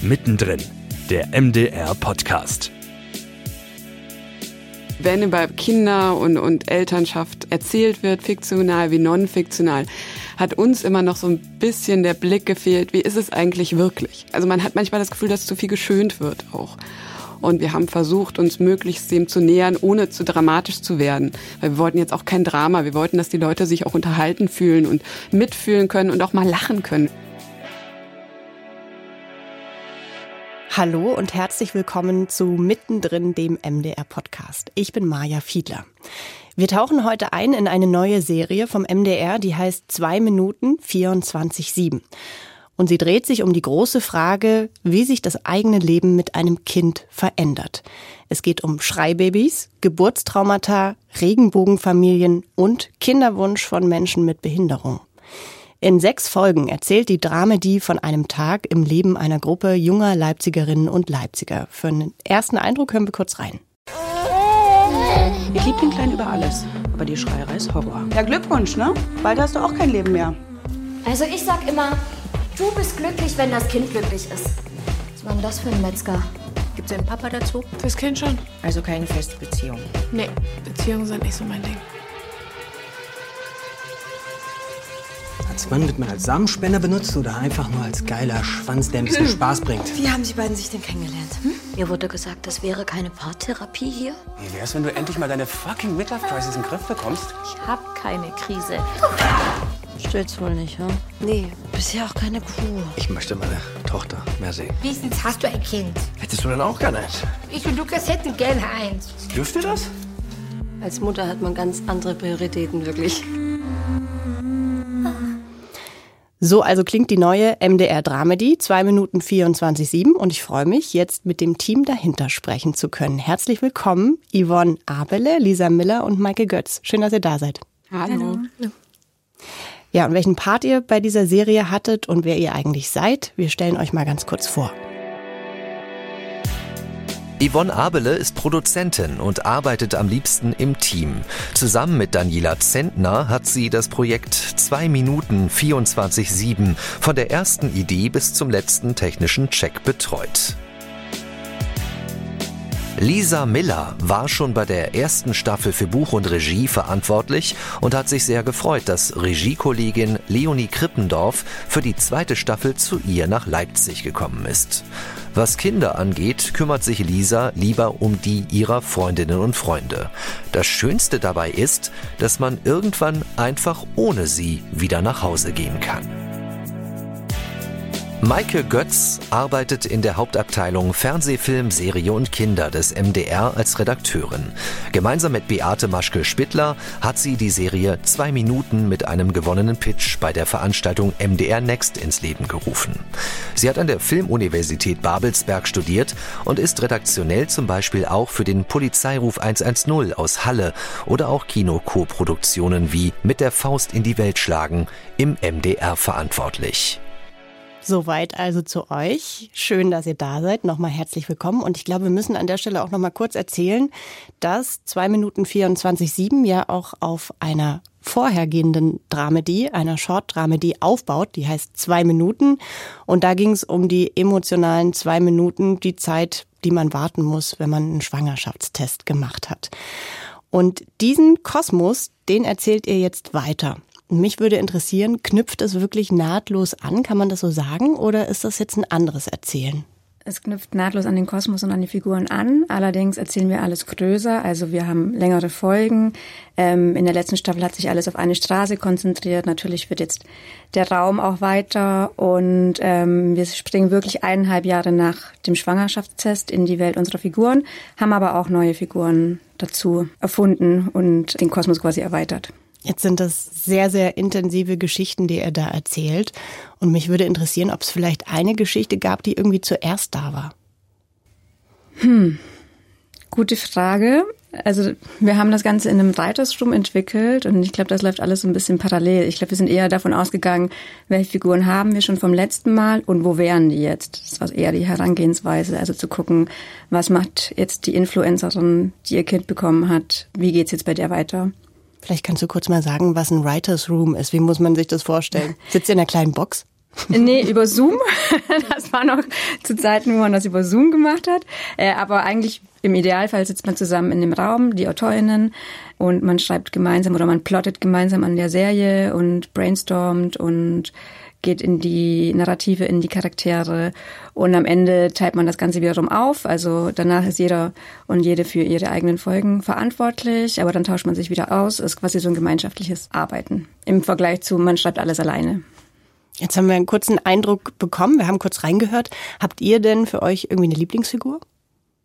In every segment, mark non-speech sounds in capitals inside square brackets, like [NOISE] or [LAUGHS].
Mittendrin, der MDR Podcast. Wenn über Kinder und, und Elternschaft erzählt wird, fiktional wie non-fiktional, hat uns immer noch so ein bisschen der Blick gefehlt, wie ist es eigentlich wirklich? Also man hat manchmal das Gefühl, dass zu viel geschönt wird auch. Und wir haben versucht, uns möglichst dem zu nähern, ohne zu dramatisch zu werden. Weil wir wollten jetzt auch kein Drama. Wir wollten, dass die Leute sich auch unterhalten fühlen und mitfühlen können und auch mal lachen können. Hallo und herzlich willkommen zu Mittendrin, dem MDR-Podcast. Ich bin Maja Fiedler. Wir tauchen heute ein in eine neue Serie vom MDR, die heißt 2 Minuten 24-7. Und sie dreht sich um die große Frage, wie sich das eigene Leben mit einem Kind verändert. Es geht um Schreibabys, Geburtstraumata, Regenbogenfamilien und Kinderwunsch von Menschen mit Behinderung. In sechs Folgen erzählt die Dramedie von einem Tag im Leben einer Gruppe junger Leipzigerinnen und Leipziger. Für einen ersten Eindruck hören wir kurz rein. Ich liebe den Kleinen über alles, aber die Schreierei ist Horror. Ja, Glückwunsch, ne? Bald hast du auch kein Leben mehr. Also ich sag immer, du bist glücklich, wenn das Kind glücklich ist. Was war denn das für ein Metzger? Gibt's einen Papa dazu? Fürs Kind schon. Also keine feste Beziehung. Nee, Beziehungen sind nicht so mein Ding. Als Mann wird man als Samenspender benutzt oder einfach nur als geiler Schwanz, der ein bisschen Spaß bringt? Wie haben Sie beiden sich denn kennengelernt? Hm? Mir wurde gesagt, das wäre keine Paartherapie hier. Wie wär's, wenn du endlich mal deine fucking Midlife-Crisis in den Griff bekommst? Ich hab keine Krise. Stillt's wohl nicht, hm? Nee, bisher auch keine Kuh. Ich möchte meine Tochter mehr sehen. Wenigstens hast du ein Kind. Hättest du denn auch gerne eins? Ich und Lukas hätten gerne eins. Dürfte das? Als Mutter hat man ganz andere Prioritäten, wirklich. So also klingt die neue MDR Dramedy, 2 Minuten 24-7 und ich freue mich, jetzt mit dem Team dahinter sprechen zu können. Herzlich willkommen, Yvonne Abele, Lisa Miller und Maike Götz. Schön, dass ihr da seid. Hallo. Hallo. Ja, und welchen Part ihr bei dieser Serie hattet und wer ihr eigentlich seid, wir stellen euch mal ganz kurz vor. Yvonne Abele ist Produzentin und arbeitet am liebsten im Team. Zusammen mit Daniela Zentner hat sie das Projekt 2 Minuten 24-7 von der ersten Idee bis zum letzten technischen Check betreut. Lisa Miller war schon bei der ersten Staffel für Buch und Regie verantwortlich und hat sich sehr gefreut, dass Regiekollegin Leonie Krippendorf für die zweite Staffel zu ihr nach Leipzig gekommen ist. Was Kinder angeht, kümmert sich Lisa lieber um die ihrer Freundinnen und Freunde. Das Schönste dabei ist, dass man irgendwann einfach ohne sie wieder nach Hause gehen kann. Maike Götz arbeitet in der Hauptabteilung Fernsehfilm, Serie und Kinder des MDR als Redakteurin. Gemeinsam mit Beate Maschke-Spittler hat sie die Serie Zwei Minuten mit einem gewonnenen Pitch bei der Veranstaltung MDR Next ins Leben gerufen. Sie hat an der Filmuniversität Babelsberg studiert und ist redaktionell zum Beispiel auch für den Polizeiruf 110 aus Halle oder auch Kino-Co-Produktionen wie Mit der Faust in die Welt schlagen im MDR verantwortlich. Soweit also zu euch. Schön, dass ihr da seid. Nochmal herzlich willkommen. Und ich glaube, wir müssen an der Stelle auch nochmal kurz erzählen, dass 2 Minuten 24-7 ja auch auf einer vorhergehenden Dramedie, einer Short-Dramedie aufbaut. Die heißt zwei Minuten. Und da ging es um die emotionalen zwei Minuten, die Zeit, die man warten muss, wenn man einen Schwangerschaftstest gemacht hat. Und diesen Kosmos, den erzählt ihr jetzt weiter. Mich würde interessieren, knüpft es wirklich nahtlos an? Kann man das so sagen? Oder ist das jetzt ein anderes Erzählen? Es knüpft nahtlos an den Kosmos und an die Figuren an. Allerdings erzählen wir alles größer. Also wir haben längere Folgen. Ähm, in der letzten Staffel hat sich alles auf eine Straße konzentriert. Natürlich wird jetzt der Raum auch weiter. Und ähm, wir springen wirklich eineinhalb Jahre nach dem Schwangerschaftstest in die Welt unserer Figuren, haben aber auch neue Figuren dazu erfunden und den Kosmos quasi erweitert. Jetzt sind das sehr, sehr intensive Geschichten, die er da erzählt. Und mich würde interessieren, ob es vielleicht eine Geschichte gab, die irgendwie zuerst da war. Hm, gute Frage. Also wir haben das Ganze in einem Writers Room entwickelt und ich glaube, das läuft alles so ein bisschen parallel. Ich glaube, wir sind eher davon ausgegangen, welche Figuren haben wir schon vom letzten Mal und wo wären die jetzt? Das war eher die Herangehensweise, also zu gucken, was macht jetzt die Influencerin, die ihr Kind bekommen hat, wie geht's jetzt bei der weiter? Vielleicht kannst du kurz mal sagen, was ein Writers Room ist. Wie muss man sich das vorstellen? [LAUGHS] Sitzt ihr in einer kleinen Box? Nee, über Zoom. [LAUGHS] Das war noch zu Zeiten, wo man das über Zoom gemacht hat. Äh, aber eigentlich im Idealfall sitzt man zusammen in dem Raum, die AutorInnen, und man schreibt gemeinsam oder man plottet gemeinsam an der Serie und brainstormt und geht in die Narrative, in die Charaktere und am Ende teilt man das Ganze wiederum auf. Also danach ist jeder und jede für ihre eigenen Folgen verantwortlich, aber dann tauscht man sich wieder aus. Ist quasi so ein gemeinschaftliches Arbeiten im Vergleich zu man schreibt alles alleine. Jetzt haben wir einen kurzen Eindruck bekommen. Wir haben kurz reingehört. Habt ihr denn für euch irgendwie eine Lieblingsfigur?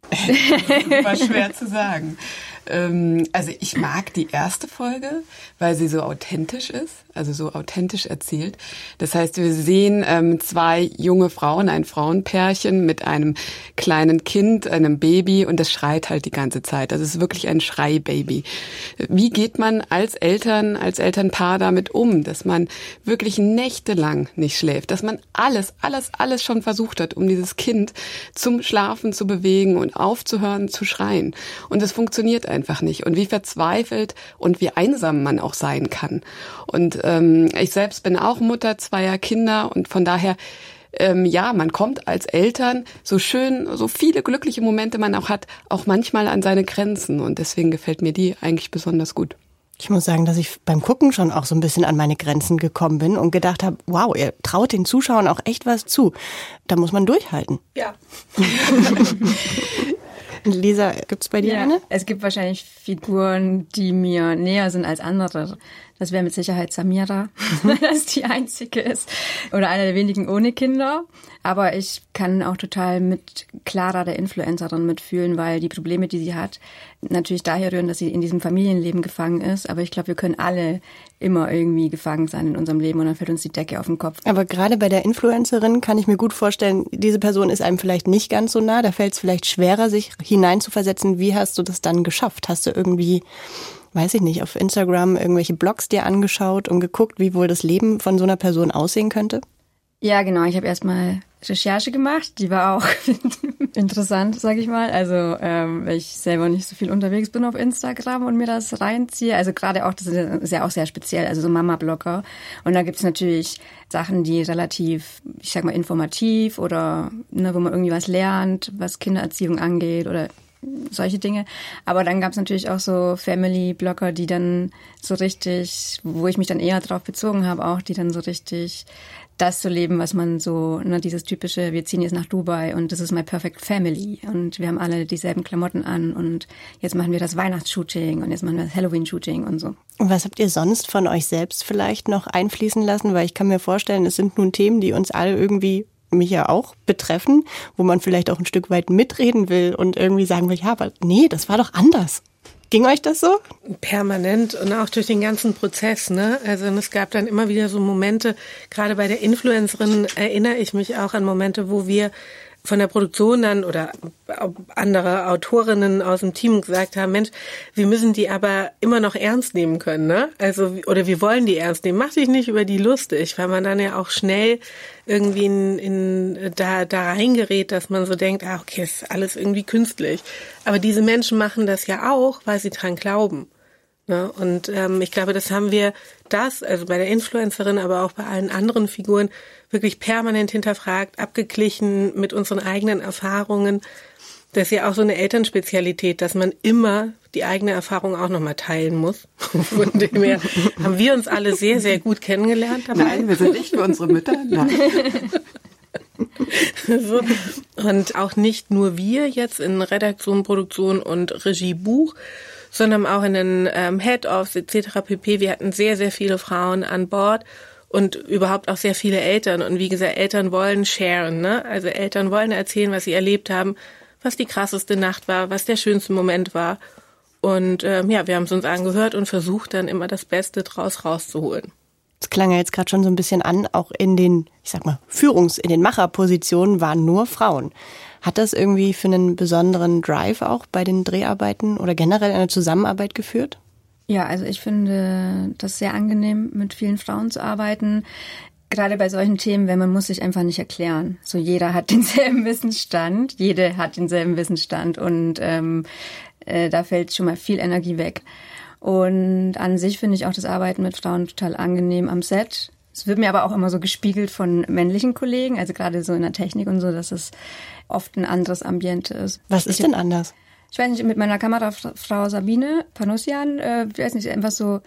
[LAUGHS] War schwer zu sagen. Ähm, also ich mag die erste Folge, weil sie so authentisch ist, also so authentisch erzählt. Das heißt, wir sehen ähm, zwei junge Frauen, ein Frauenpärchen mit einem kleinen Kind, einem Baby und das schreit halt die ganze Zeit. Also es ist wirklich ein Schreibaby. Wie geht man als Eltern, als Elternpaar damit um, dass man wirklich nächtelang nicht schläft, dass man alles, alles, alles schon versucht hat, um dieses Kind zum Schlafen zu bewegen und aufzuhören zu schreien. Und es funktioniert einfach nicht. Und wie verzweifelt und wie einsam man auch sein kann. Und ähm, ich selbst bin auch Mutter zweier Kinder und von daher ähm, ja, man kommt als Eltern, so schön, so viele glückliche Momente man auch hat, auch manchmal an seine Grenzen. Und deswegen gefällt mir die eigentlich besonders gut. Ich muss sagen, dass ich beim Gucken schon auch so ein bisschen an meine Grenzen gekommen bin und gedacht habe, wow, ihr traut den Zuschauern auch echt was zu. Da muss man durchhalten. Ja. [LAUGHS] [LAUGHS] Lisa, gibt's bei dir ja, eine? Es gibt wahrscheinlich Figuren, die mir näher sind als andere. Das wäre mit Sicherheit Samira, [LAUGHS] weil das die einzige ist. Oder eine der wenigen ohne Kinder. Aber ich kann auch total mit Clara, der Influencerin, mitfühlen, weil die Probleme, die sie hat, natürlich daher rühren, dass sie in diesem Familienleben gefangen ist. Aber ich glaube, wir können alle immer irgendwie gefangen sein in unserem Leben und dann fällt uns die Decke auf den Kopf. Aber gerade bei der Influencerin kann ich mir gut vorstellen, diese Person ist einem vielleicht nicht ganz so nah. Da fällt es vielleicht schwerer, sich hineinzuversetzen. Wie hast du das dann geschafft? Hast du irgendwie weiß ich nicht, auf Instagram irgendwelche Blogs dir angeschaut und geguckt, wie wohl das Leben von so einer Person aussehen könnte? Ja, genau. Ich habe erstmal Recherche gemacht. Die war auch [LAUGHS] interessant, sage ich mal. Also, ähm, weil ich selber nicht so viel unterwegs bin auf Instagram und mir das reinziehe. Also gerade auch, das ist ja auch sehr speziell, also so Mama-Blogger. Und da gibt's natürlich Sachen, die relativ, ich sag mal, informativ oder ne, wo man irgendwie was lernt, was Kindererziehung angeht oder solche Dinge. Aber dann gab es natürlich auch so Family-Blogger, die dann so richtig, wo ich mich dann eher drauf bezogen habe, auch die dann so richtig das zu leben, was man so, ne, dieses typische, wir ziehen jetzt nach Dubai und das ist my perfect family und wir haben alle dieselben Klamotten an und jetzt machen wir das Weihnachtsshooting und jetzt machen wir das Halloween-Shooting und so. Und was habt ihr sonst von euch selbst vielleicht noch einfließen lassen? Weil ich kann mir vorstellen, es sind nun Themen, die uns alle irgendwie mich ja auch betreffen, wo man vielleicht auch ein Stück weit mitreden will und irgendwie sagen will, ja, aber nee, das war doch anders. Ging euch das so? Permanent und auch durch den ganzen Prozess, ne? Also es gab dann immer wieder so Momente, gerade bei der Influencerin erinnere ich mich auch an Momente, wo wir von der Produktion dann oder andere Autorinnen aus dem Team gesagt haben, Mensch, wir müssen die aber immer noch ernst nehmen können, ne? Also oder wir wollen die ernst nehmen. Mach dich nicht über die lustig, weil man dann ja auch schnell irgendwie in, in da da reingerät, dass man so denkt, ah, okay, ist alles irgendwie künstlich. Aber diese Menschen machen das ja auch, weil sie dran glauben. Ne? Und ähm, ich glaube, das haben wir das, also bei der Influencerin, aber auch bei allen anderen Figuren, wirklich permanent hinterfragt, abgeglichen mit unseren eigenen Erfahrungen. Das ist ja auch so eine Elternspezialität, dass man immer die eigene Erfahrung auch nochmal teilen muss. [LAUGHS] Von dem her haben wir uns alle sehr, sehr gut kennengelernt. Dabei. Nein, wir sind nicht für unsere Mütter. Nein. [LAUGHS] so. Und auch nicht nur wir jetzt in Redaktion, Produktion und Regie Buch, sondern auch in den ähm, Head-Offs etc. pp. Wir hatten sehr, sehr viele Frauen an Bord und überhaupt auch sehr viele Eltern. Und wie gesagt, Eltern wollen sharen, ne? Also Eltern wollen erzählen, was sie erlebt haben, was die krasseste Nacht war, was der schönste Moment war. Und ähm, ja, wir haben es uns angehört und versucht dann immer das Beste draus rauszuholen. Es klang ja jetzt gerade schon so ein bisschen an, auch in den, ich sag mal, Führungs-, in den Macherpositionen waren nur Frauen. Hat das irgendwie für einen besonderen Drive auch bei den Dreharbeiten oder generell eine Zusammenarbeit geführt? Ja, also ich finde das sehr angenehm, mit vielen Frauen zu arbeiten. Gerade bei solchen Themen, wenn man muss sich einfach nicht erklären. So jeder hat [LAUGHS] denselben Wissensstand, jede hat denselben Wissensstand und ähm, äh, da fällt schon mal viel Energie weg. Und an sich finde ich auch das Arbeiten mit Frauen total angenehm am Set Es wird mir aber auch immer so gespiegelt von männlichen Kollegen, also gerade so in der Technik und so, dass es oft ein anderes Ambiente ist. Was ist ich, denn anders? Ich weiß nicht, mit meiner Kamerafrau Sabine Panussian, äh, ich weiß nicht, einfach so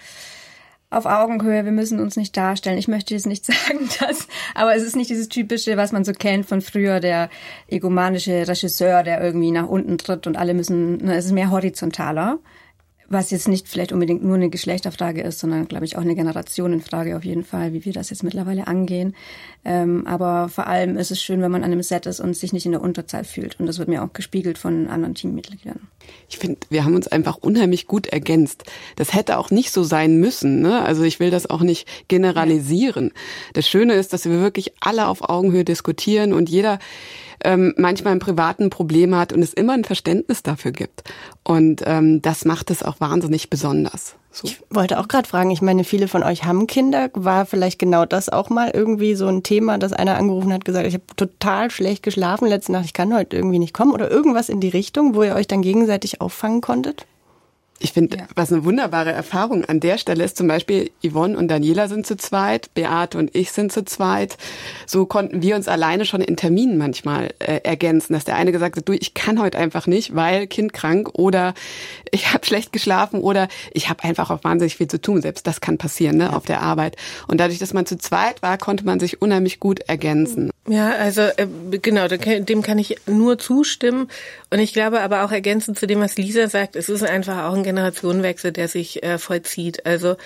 auf Augenhöhe, wir müssen uns nicht darstellen. Ich möchte jetzt nicht [LAUGHS] sagen, dass, aber es ist nicht dieses typische, was man so kennt von früher, der egomanische Regisseur, der irgendwie nach unten tritt und alle müssen, ne, es ist mehr horizontaler was jetzt nicht vielleicht unbedingt nur eine Geschlechterfrage ist, sondern glaube ich auch eine Generationenfrage auf jeden Fall, wie wir das jetzt mittlerweile angehen. Ähm, aber vor allem ist es schön, wenn man an einem Set ist und sich nicht in der Unterzahl fühlt. Und das wird mir auch gespiegelt von anderen Teammitgliedern. Ich finde, wir haben uns einfach unheimlich gut ergänzt. Das hätte auch nicht so sein müssen. Ne? Also ich will das auch nicht generalisieren. Das Schöne ist, dass wir wirklich alle auf Augenhöhe diskutieren und jeder ähm, manchmal im privaten Problem hat und es immer ein Verständnis dafür gibt. Und ähm, das macht es auch wahnsinnig besonders. So. Ich wollte auch gerade fragen, ich meine, viele von euch haben Kinder. War vielleicht genau das auch mal irgendwie so ein Thema, dass einer angerufen hat, gesagt, ich habe total schlecht geschlafen letzte Nacht, ich kann heute irgendwie nicht kommen oder irgendwas in die Richtung, wo ihr euch dann gegenseitig auffangen konntet? Ich finde, ja. was eine wunderbare Erfahrung an der Stelle ist, zum Beispiel Yvonne und Daniela sind zu zweit, Beate und ich sind zu zweit. So konnten wir uns alleine schon in Terminen manchmal äh, ergänzen, dass der eine gesagt hat, du, ich kann heute einfach nicht, weil Kind krank oder ich habe schlecht geschlafen oder ich habe einfach auch wahnsinnig viel zu tun. Selbst das kann passieren ne, ja. auf der Arbeit. Und dadurch, dass man zu zweit war, konnte man sich unheimlich gut ergänzen. Ja, also äh, genau, dem kann ich nur zustimmen. Und ich glaube aber auch ergänzend zu dem, was Lisa sagt, es ist einfach auch ein Generationenwechsel, der sich äh, vollzieht. Also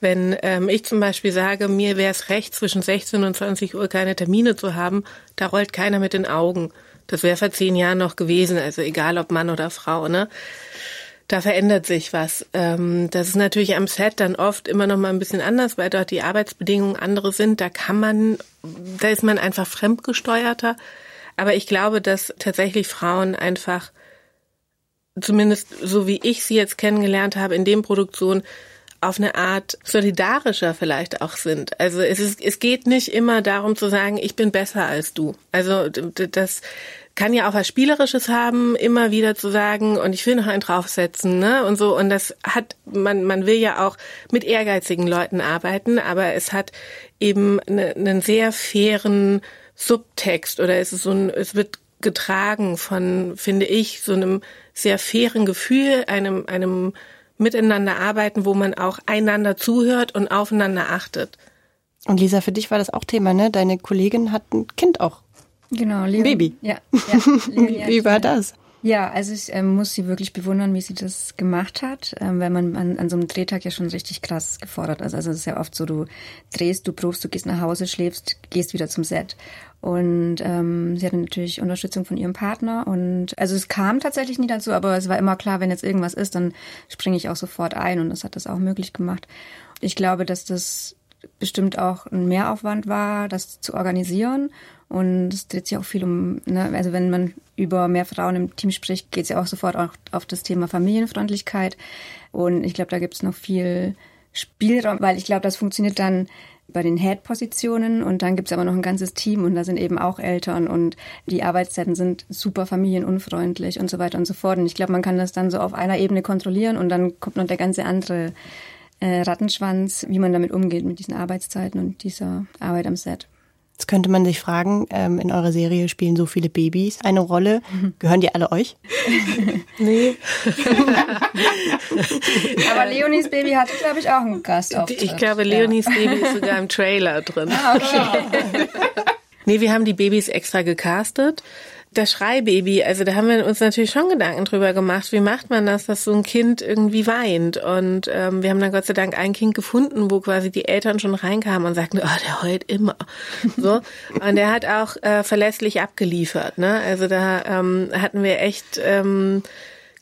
wenn ähm, ich zum Beispiel sage, mir wäre es recht, zwischen 16 und 20 Uhr keine Termine zu haben, da rollt keiner mit den Augen. Das wäre vor zehn Jahren noch gewesen, also egal ob Mann oder Frau, ne? Da verändert sich was. Ähm, das ist natürlich am Set dann oft immer noch mal ein bisschen anders, weil dort die Arbeitsbedingungen andere sind. Da kann man, da ist man einfach fremdgesteuerter. Aber ich glaube, dass tatsächlich Frauen einfach zumindest so wie ich sie jetzt kennengelernt habe, in dem Produktion auf eine Art solidarischer vielleicht auch sind. Also es ist, es geht nicht immer darum zu sagen, ich bin besser als du. Also das kann ja auch was Spielerisches haben, immer wieder zu sagen, und ich will noch einen draufsetzen, ne, und so. Und das hat, man, man will ja auch mit ehrgeizigen Leuten arbeiten, aber es hat eben eine, einen sehr fairen Subtext oder es ist so ein, es wird getragen von, finde ich, so einem sehr fairen Gefühl, einem, einem Miteinander arbeiten, wo man auch einander zuhört und aufeinander achtet. Und Lisa, für dich war das auch Thema, ne? Deine Kollegin hat ein Kind auch. Genau, Leon. Baby. Ja. [LAUGHS] ja Leon, Wie war das? Ja, also ich ähm, muss sie wirklich bewundern, wie sie das gemacht hat, ähm, weil man an, an so einem Drehtag ja schon richtig krass gefordert ist. Also es ist ja oft so, du drehst, du probst, du gehst nach Hause, schläfst, gehst wieder zum Set. Und ähm, sie hatte natürlich Unterstützung von ihrem Partner. Und also es kam tatsächlich nie dazu, aber es war immer klar, wenn jetzt irgendwas ist, dann springe ich auch sofort ein und das hat das auch möglich gemacht. Ich glaube, dass das bestimmt auch ein Mehraufwand war, das zu organisieren. Und es dreht sich auch viel um, ne, also wenn man über mehr Frauen im Team spricht, geht es ja auch sofort auch auf das Thema Familienfreundlichkeit. Und ich glaube, da gibt es noch viel Spielraum, weil ich glaube, das funktioniert dann bei den Head-Positionen und dann gibt's aber noch ein ganzes Team und da sind eben auch Eltern und die Arbeitszeiten sind super familienunfreundlich und so weiter und so fort. Und ich glaube, man kann das dann so auf einer Ebene kontrollieren und dann kommt noch der ganze andere äh, Rattenschwanz, wie man damit umgeht mit diesen Arbeitszeiten und dieser Arbeit am Set. Jetzt könnte man sich fragen, ähm, in eurer Serie spielen so viele Babys eine Rolle. Gehören die alle euch? [LAUGHS] nee. [LAUGHS] Aber Leonis Baby hatte, glaube ich, auch einen Gastauftritt. Ich glaube, Leonis ja. Baby ist sogar im Trailer drin. Ah, okay. [LAUGHS] nee, wir haben die Babys extra gecastet das Schreibaby, also da haben wir uns natürlich schon Gedanken drüber gemacht, wie macht man das, dass so ein Kind irgendwie weint. Und ähm, wir haben dann Gott sei Dank ein Kind gefunden, wo quasi die Eltern schon reinkamen und sagten, oh, der heult immer. So. Und der hat auch äh, verlässlich abgeliefert. Ne? Also da ähm, hatten wir echt ähm,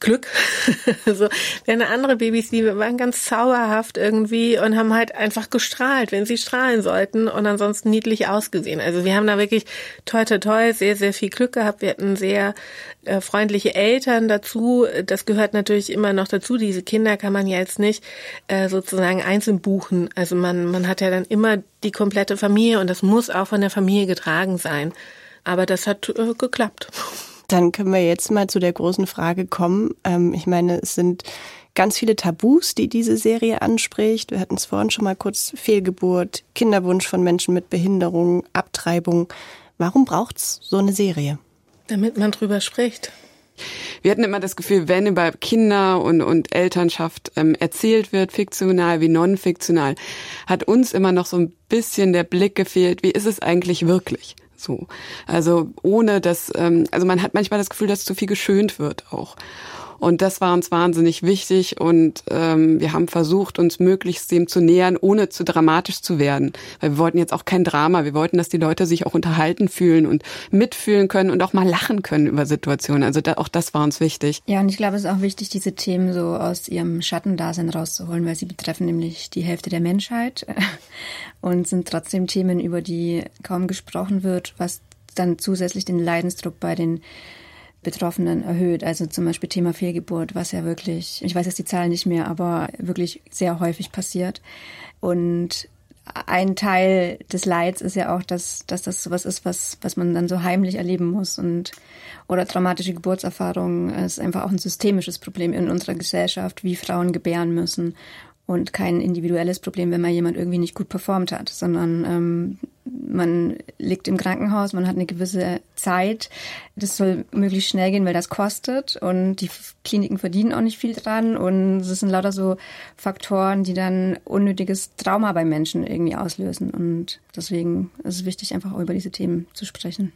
Glück. [LAUGHS] so, hatten andere Babys, die waren ganz zauberhaft irgendwie und haben halt einfach gestrahlt, wenn sie strahlen sollten und ansonsten niedlich ausgesehen. Also wir haben da wirklich toll, toll, toll, sehr, sehr viel Glück gehabt. Wir hatten sehr äh, freundliche Eltern dazu. Das gehört natürlich immer noch dazu. Diese Kinder kann man ja jetzt nicht äh, sozusagen einzeln buchen. Also man, man hat ja dann immer die komplette Familie und das muss auch von der Familie getragen sein. Aber das hat äh, geklappt. [LAUGHS] Dann können wir jetzt mal zu der großen Frage kommen. Ähm, ich meine, es sind ganz viele Tabus, die diese Serie anspricht. Wir hatten es vorhin schon mal kurz Fehlgeburt, Kinderwunsch von Menschen mit Behinderung, Abtreibung. Warum braucht's so eine Serie? Damit man drüber spricht. Wir hatten immer das Gefühl, wenn über Kinder und, und Elternschaft ähm, erzählt wird, fiktional wie non-fiktional, hat uns immer noch so ein bisschen der Blick gefehlt, wie ist es eigentlich wirklich? So. Also ohne dass, ähm, also man hat manchmal das Gefühl, dass zu viel geschönt wird auch. Und das war uns wahnsinnig wichtig und ähm, wir haben versucht, uns möglichst dem zu nähern, ohne zu dramatisch zu werden. Weil wir wollten jetzt auch kein Drama. Wir wollten, dass die Leute sich auch unterhalten fühlen und mitfühlen können und auch mal lachen können über Situationen. Also da, auch das war uns wichtig. Ja, und ich glaube, es ist auch wichtig, diese Themen so aus ihrem Schattendasein rauszuholen, weil sie betreffen nämlich die Hälfte der Menschheit [LAUGHS] und sind trotzdem Themen, über die kaum gesprochen wird, was dann zusätzlich den Leidensdruck bei den Betroffenen erhöht. Also zum Beispiel Thema Fehlgeburt, was ja wirklich, ich weiß jetzt die Zahlen nicht mehr, aber wirklich sehr häufig passiert. Und ein Teil des Leids ist ja auch, dass, dass das sowas ist, was, was man dann so heimlich erleben muss. Und, oder traumatische Geburtserfahrungen ist einfach auch ein systemisches Problem in unserer Gesellschaft, wie Frauen gebären müssen und kein individuelles Problem, wenn mal jemand irgendwie nicht gut performt hat, sondern ähm, man liegt im Krankenhaus, man hat eine gewisse Zeit. Das soll möglichst schnell gehen, weil das kostet und die Kliniken verdienen auch nicht viel dran und es sind lauter so Faktoren, die dann unnötiges Trauma bei Menschen irgendwie auslösen und deswegen ist es wichtig, einfach auch über diese Themen zu sprechen.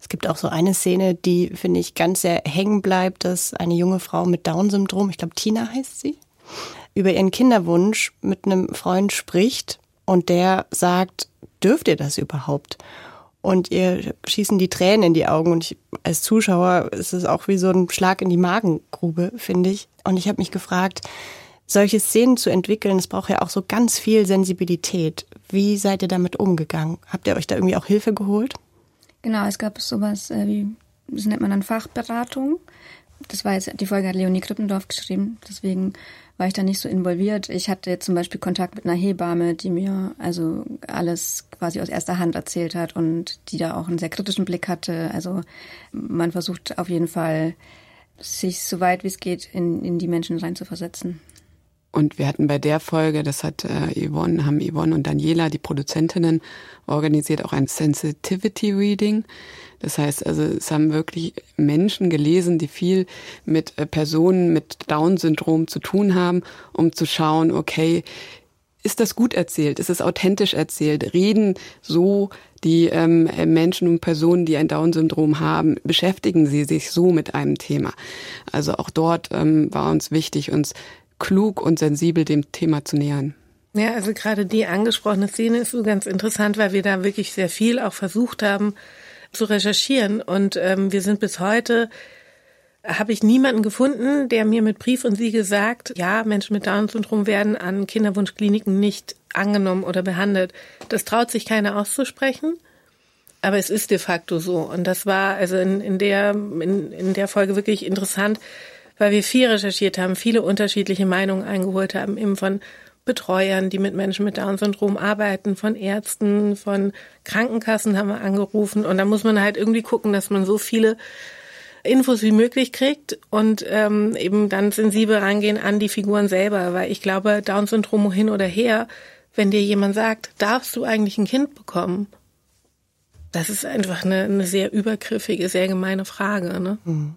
Es gibt auch so eine Szene, die, finde ich, ganz sehr hängen bleibt, dass eine junge Frau mit Down-Syndrom, ich glaube Tina heißt sie, über ihren Kinderwunsch mit einem Freund spricht und der sagt, dürft ihr das überhaupt? Und ihr schießen die Tränen in die Augen und ich, als Zuschauer ist es auch wie so ein Schlag in die Magengrube, finde ich. Und ich habe mich gefragt, solche Szenen zu entwickeln, es braucht ja auch so ganz viel Sensibilität. Wie seid ihr damit umgegangen? Habt ihr euch da irgendwie auch Hilfe geholt? Genau, es gab sowas äh, wie, das nennt man dann Fachberatung. Das war jetzt, die Folge hat Leonie Krippendorf geschrieben, deswegen war ich da nicht so involviert. Ich hatte zum Beispiel Kontakt mit einer Hebamme, die mir also alles quasi aus erster Hand erzählt hat und die da auch einen sehr kritischen Blick hatte. Also man versucht auf jeden Fall, sich so weit wie es geht in, in die Menschen reinzuversetzen. Und wir hatten bei der Folge, das hat äh, Yvonne, haben Yvonne und Daniela, die Produzentinnen, organisiert auch ein Sensitivity Reading. Das heißt also, es haben wirklich Menschen gelesen, die viel mit äh, Personen mit Down-Syndrom zu tun haben, um zu schauen, okay, ist das gut erzählt? Ist es authentisch erzählt? Reden so die ähm, Menschen und Personen, die ein Down-Syndrom haben, beschäftigen sie sich so mit einem Thema? Also auch dort ähm, war uns wichtig, uns klug und sensibel dem Thema zu nähern. Ja, also gerade die angesprochene Szene ist so ganz interessant, weil wir da wirklich sehr viel auch versucht haben, zu recherchieren. Und ähm, wir sind bis heute, habe ich niemanden gefunden, der mir mit Brief und Siegel sagt, ja, Menschen mit Down-Syndrom werden an Kinderwunschkliniken nicht angenommen oder behandelt. Das traut sich keiner auszusprechen. Aber es ist de facto so. Und das war also in, in, der, in, in der Folge wirklich interessant, weil wir viel recherchiert haben, viele unterschiedliche Meinungen eingeholt haben, eben von Betreuern, die mit Menschen mit Down-Syndrom arbeiten, von Ärzten, von Krankenkassen haben wir angerufen. Und da muss man halt irgendwie gucken, dass man so viele Infos wie möglich kriegt und ähm, eben dann sensibel rangehen an die Figuren selber. Weil ich glaube, Down-Syndrom hin oder her, wenn dir jemand sagt, darfst du eigentlich ein Kind bekommen? Das ist einfach eine, eine sehr übergriffige, sehr gemeine Frage. Ne? Mhm.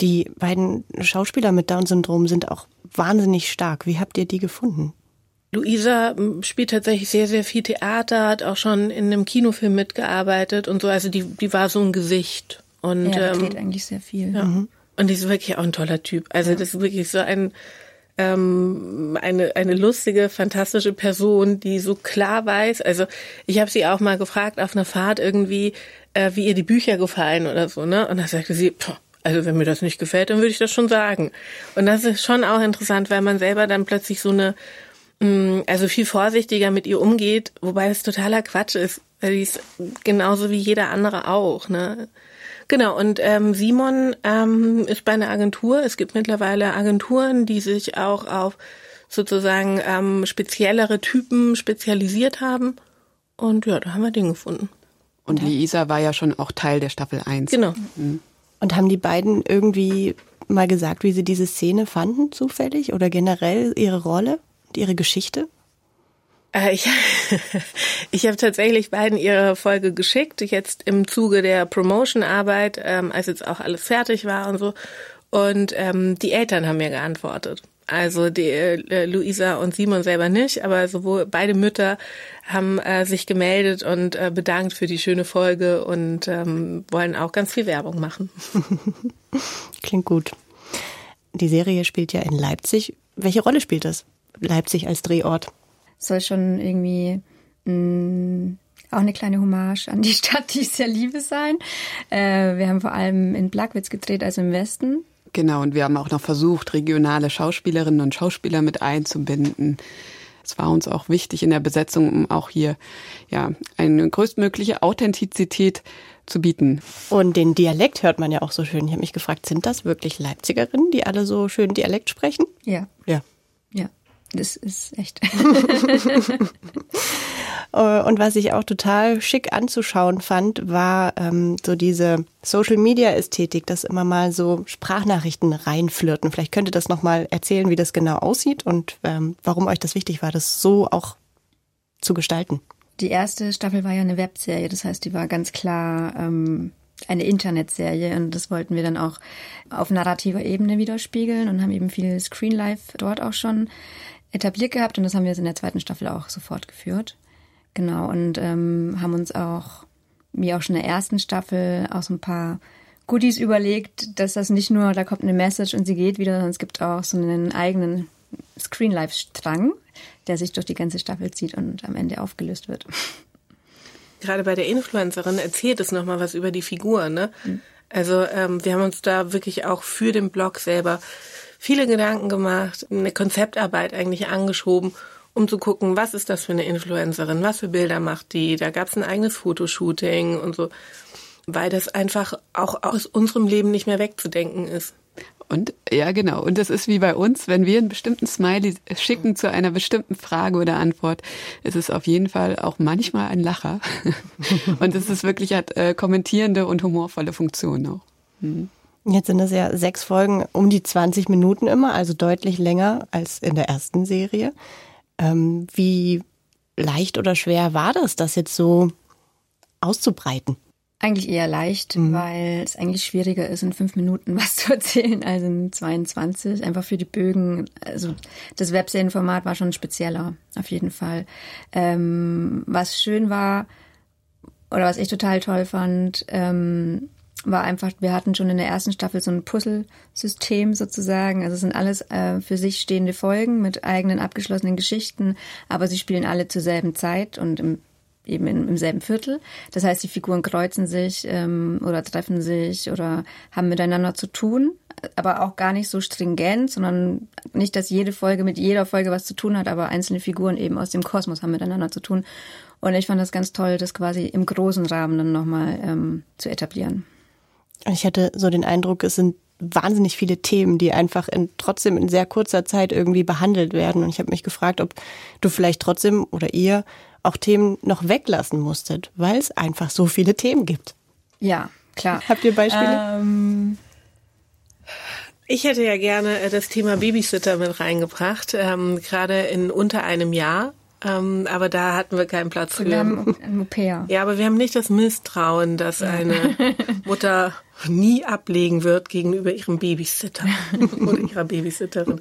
Die beiden Schauspieler mit Down-Syndrom sind auch wahnsinnig stark. Wie habt ihr die gefunden? Luisa spielt tatsächlich sehr, sehr viel Theater, hat auch schon in einem Kinofilm mitgearbeitet und so. Also die, die war so ein Gesicht. Und, ja, ähm, eigentlich sehr viel. Ja. Mhm. Und die ist wirklich auch ein toller Typ. Also ja. das ist wirklich so ein, ähm, eine, eine lustige, fantastische Person, die so klar weiß. Also ich habe sie auch mal gefragt auf einer Fahrt irgendwie, äh, wie ihr die Bücher gefallen oder so, ne? Und da sagte sie, pff, also wenn mir das nicht gefällt, dann würde ich das schon sagen. Und das ist schon auch interessant, weil man selber dann plötzlich so eine, mm, also viel vorsichtiger mit ihr umgeht, wobei das totaler Quatsch ist, weil die ist genauso wie jeder andere auch. Ne? Genau, und ähm, Simon ähm, ist bei einer Agentur. Es gibt mittlerweile Agenturen, die sich auch auf sozusagen ähm, speziellere Typen spezialisiert haben. Und ja, da haben wir den gefunden. Und Lisa war ja schon auch Teil der Staffel 1. Genau. Mhm. Und haben die beiden irgendwie mal gesagt, wie Sie diese Szene fanden, zufällig? Oder generell Ihre Rolle, Ihre Geschichte? Äh, ich, [LAUGHS] ich habe tatsächlich beiden ihre Folge geschickt, jetzt im Zuge der Promotion-Arbeit, ähm, als jetzt auch alles fertig war und so. Und ähm, die Eltern haben mir geantwortet. Also die äh, Luisa und Simon selber nicht, aber sowohl beide Mütter haben äh, sich gemeldet und äh, bedankt für die schöne Folge und ähm, wollen auch ganz viel Werbung machen. [LAUGHS] Klingt gut. Die Serie spielt ja in Leipzig. Welche Rolle spielt das? Leipzig als Drehort? Soll schon irgendwie mh, mm, auch eine kleine Hommage an die [LAUGHS] Stadt, die ich sehr liebe sein. Äh, wir haben vor allem in Blackwitz gedreht, also im Westen. Genau, und wir haben auch noch versucht, regionale Schauspielerinnen und Schauspieler mit einzubinden. Es war uns auch wichtig in der Besetzung, um auch hier ja eine größtmögliche Authentizität zu bieten. Und den Dialekt hört man ja auch so schön. Ich habe mich gefragt, sind das wirklich Leipzigerinnen, die alle so schön Dialekt sprechen? Ja. Ja. Ja, das ist echt. [LAUGHS] Äh, und was ich auch total schick anzuschauen fand, war ähm, so diese Social-Media-Ästhetik, dass immer mal so Sprachnachrichten reinflirten. Vielleicht könnt ihr das nochmal erzählen, wie das genau aussieht und ähm, warum euch das wichtig war, das so auch zu gestalten. Die erste Staffel war ja eine Webserie, das heißt, die war ganz klar ähm, eine Internetserie und das wollten wir dann auch auf narrativer Ebene widerspiegeln und haben eben viel Screen Life dort auch schon etabliert gehabt und das haben wir jetzt in der zweiten Staffel auch sofort geführt. Genau, und ähm, haben uns auch, wie auch schon in der ersten Staffel, auch so ein paar Goodies überlegt, dass das nicht nur, da kommt eine Message und sie geht wieder, sondern es gibt auch so einen eigenen Screen-Life-Strang, der sich durch die ganze Staffel zieht und am Ende aufgelöst wird. Gerade bei der Influencerin erzählt es nochmal was über die Figur, ne? Mhm. Also ähm, wir haben uns da wirklich auch für den Blog selber viele Gedanken gemacht, eine Konzeptarbeit eigentlich angeschoben um zu gucken, was ist das für eine Influencerin, was für Bilder macht die. Da gab es ein eigenes Fotoshooting und so, weil das einfach auch aus unserem Leben nicht mehr wegzudenken ist. Und ja, genau. Und das ist wie bei uns, wenn wir einen bestimmten Smiley schicken zu einer bestimmten Frage oder Antwort, ist es auf jeden Fall auch manchmal ein Lacher. [LAUGHS] und es ist wirklich hat äh, kommentierende und humorvolle Funktion auch. Mhm. Jetzt sind es ja sechs Folgen um die 20 Minuten immer, also deutlich länger als in der ersten Serie. Ähm, wie leicht oder schwer war das, das jetzt so auszubreiten? Eigentlich eher leicht, mhm. weil es eigentlich schwieriger ist, in fünf Minuten [LAUGHS] was zu erzählen als in 22. Einfach für die Bögen. Also das Webserienformat war schon spezieller, auf jeden Fall. Ähm, was schön war, oder was ich total toll fand, ähm, war einfach, wir hatten schon in der ersten Staffel so ein Puzzle-System sozusagen. Also es sind alles äh, für sich stehende Folgen mit eigenen abgeschlossenen Geschichten, aber sie spielen alle zur selben Zeit und im, eben in, im selben Viertel. Das heißt, die Figuren kreuzen sich ähm, oder treffen sich oder haben miteinander zu tun, aber auch gar nicht so stringent, sondern nicht, dass jede Folge mit jeder Folge was zu tun hat, aber einzelne Figuren eben aus dem Kosmos haben miteinander zu tun. Und ich fand das ganz toll, das quasi im großen Rahmen dann nochmal ähm, zu etablieren. Ich hatte so den Eindruck, es sind wahnsinnig viele Themen, die einfach in, trotzdem in sehr kurzer Zeit irgendwie behandelt werden. Und ich habe mich gefragt, ob du vielleicht trotzdem oder ihr auch Themen noch weglassen musstet, weil es einfach so viele Themen gibt. Ja, klar. Habt ihr Beispiele? Ähm, ich hätte ja gerne äh, das Thema Babysitter mit reingebracht, ähm, gerade in unter einem Jahr. Ähm, aber da hatten wir keinen Platz für. Wir haben ein Au-pair. Ja, aber wir haben nicht das Misstrauen, dass eine [LAUGHS] Mutter nie ablegen wird gegenüber ihrem Babysitter [LAUGHS] oder ihrer Babysitterin.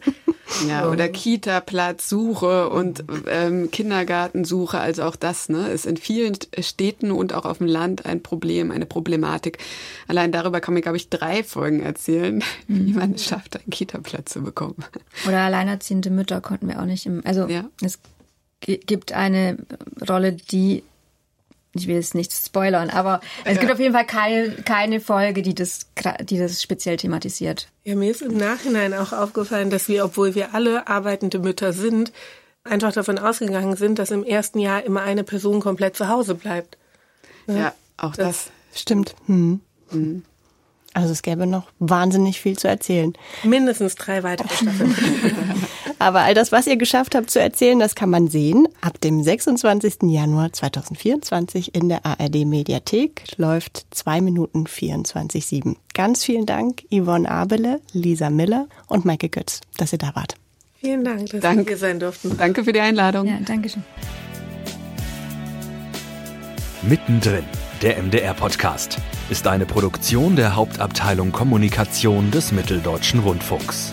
Ja, oder Kita-Platzsuche und ähm, Kindergartensuche, also auch das ne, ist in vielen Städten und auch auf dem Land ein Problem, eine Problematik. Allein darüber kann man, glaube ich, drei Folgen erzählen, mhm. wie man es schafft, einen Kita-Platz zu bekommen. Oder alleinerziehende Mütter konnten wir auch nicht im, also ja. es gibt eine Rolle, die ich will jetzt nicht spoilern, aber es ja. gibt auf jeden Fall keine, keine Folge, die das, die das speziell thematisiert. Ja, mir ist im Nachhinein auch aufgefallen, dass wir, obwohl wir alle arbeitende Mütter sind, einfach davon ausgegangen sind, dass im ersten Jahr immer eine Person komplett zu Hause bleibt. Ja, ja auch das, das stimmt. Hm. Hm. Also es gäbe noch wahnsinnig viel zu erzählen. Mindestens drei weitere Staffeln. [LAUGHS] Aber all das, was ihr geschafft habt zu erzählen, das kann man sehen. Ab dem 26. Januar 2024 in der ARD Mediathek läuft 2 Minuten 24,7. Ganz vielen Dank, Yvonne Abele, Lisa Miller und Maike Götz, dass ihr da wart. Vielen Dank, dass Danke. wir hier sein durften. Danke für die Einladung. Ja, danke schön. Mittendrin, der MDR-Podcast, ist eine Produktion der Hauptabteilung Kommunikation des Mitteldeutschen Rundfunks.